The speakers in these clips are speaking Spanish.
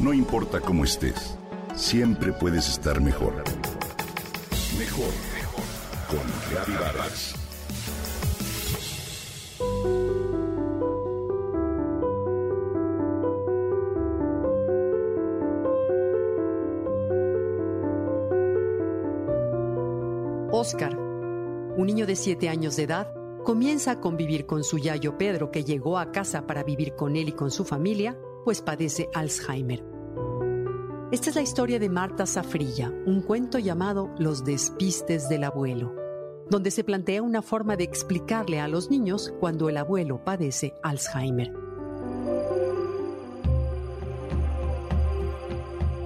No importa cómo estés, siempre puedes estar mejor. Mejor, mejor. Con Reavivadas. Oscar, un niño de 7 años de edad, comienza a convivir con su yayo Pedro, que llegó a casa para vivir con él y con su familia, pues padece Alzheimer. Esta es la historia de Marta Zafrilla, un cuento llamado Los despistes del abuelo, donde se plantea una forma de explicarle a los niños cuando el abuelo padece Alzheimer.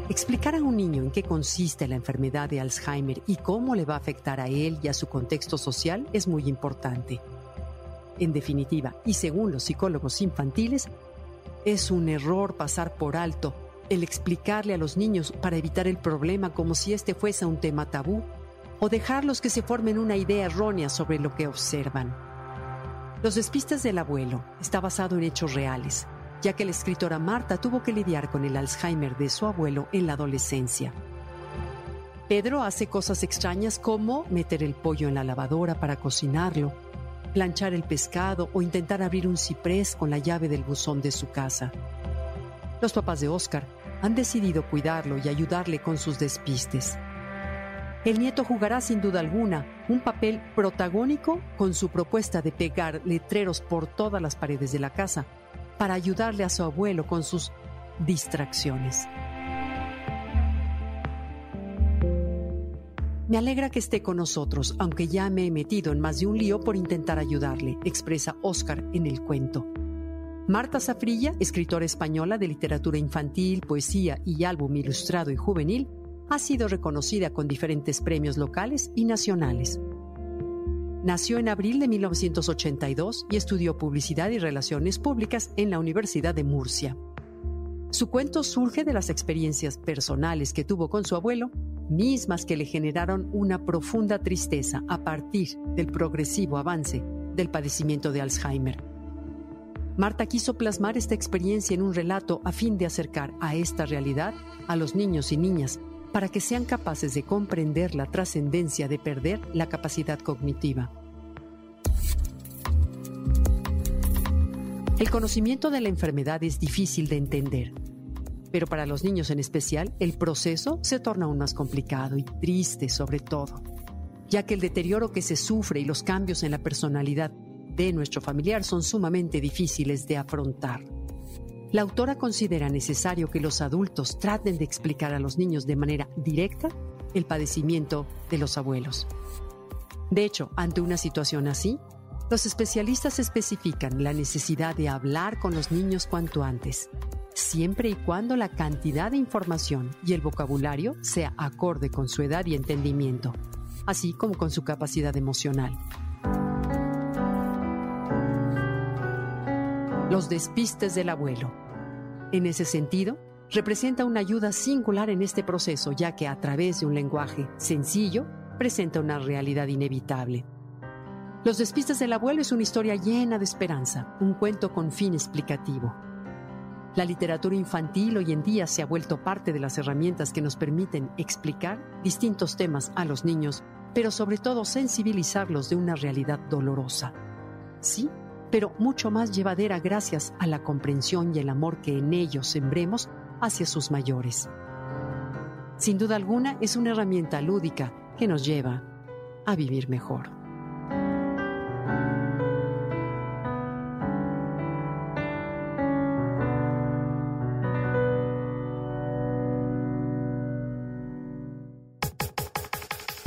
Explicar a un niño en qué consiste la enfermedad de Alzheimer y cómo le va a afectar a él y a su contexto social es muy importante. En definitiva, y según los psicólogos infantiles, es un error pasar por alto el explicarle a los niños para evitar el problema como si este fuese un tema tabú o dejarlos que se formen una idea errónea sobre lo que observan. Los despistes del abuelo está basado en hechos reales ya que la escritora Marta tuvo que lidiar con el Alzheimer de su abuelo en la adolescencia. Pedro hace cosas extrañas como meter el pollo en la lavadora para cocinarlo, planchar el pescado o intentar abrir un ciprés con la llave del buzón de su casa. Los papás de Oscar han decidido cuidarlo y ayudarle con sus despistes. El nieto jugará sin duda alguna un papel protagónico con su propuesta de pegar letreros por todas las paredes de la casa para ayudarle a su abuelo con sus distracciones. Me alegra que esté con nosotros, aunque ya me he metido en más de un lío por intentar ayudarle, expresa Oscar en el cuento. Marta Zafrilla, escritora española de literatura infantil, poesía y álbum ilustrado y juvenil, ha sido reconocida con diferentes premios locales y nacionales. Nació en abril de 1982 y estudió Publicidad y Relaciones Públicas en la Universidad de Murcia. Su cuento surge de las experiencias personales que tuvo con su abuelo, mismas que le generaron una profunda tristeza a partir del progresivo avance del padecimiento de Alzheimer. Marta quiso plasmar esta experiencia en un relato a fin de acercar a esta realidad a los niños y niñas para que sean capaces de comprender la trascendencia de perder la capacidad cognitiva. El conocimiento de la enfermedad es difícil de entender, pero para los niños en especial el proceso se torna aún más complicado y triste sobre todo, ya que el deterioro que se sufre y los cambios en la personalidad de nuestro familiar son sumamente difíciles de afrontar. La autora considera necesario que los adultos traten de explicar a los niños de manera directa el padecimiento de los abuelos. De hecho, ante una situación así, los especialistas especifican la necesidad de hablar con los niños cuanto antes, siempre y cuando la cantidad de información y el vocabulario sea acorde con su edad y entendimiento, así como con su capacidad emocional. Los despistes del abuelo. En ese sentido, representa una ayuda singular en este proceso, ya que a través de un lenguaje sencillo presenta una realidad inevitable. Los despistes del abuelo es una historia llena de esperanza, un cuento con fin explicativo. La literatura infantil hoy en día se ha vuelto parte de las herramientas que nos permiten explicar distintos temas a los niños, pero sobre todo sensibilizarlos de una realidad dolorosa. Sí, pero mucho más llevadera gracias a la comprensión y el amor que en ellos sembremos hacia sus mayores. Sin duda alguna es una herramienta lúdica que nos lleva a vivir mejor.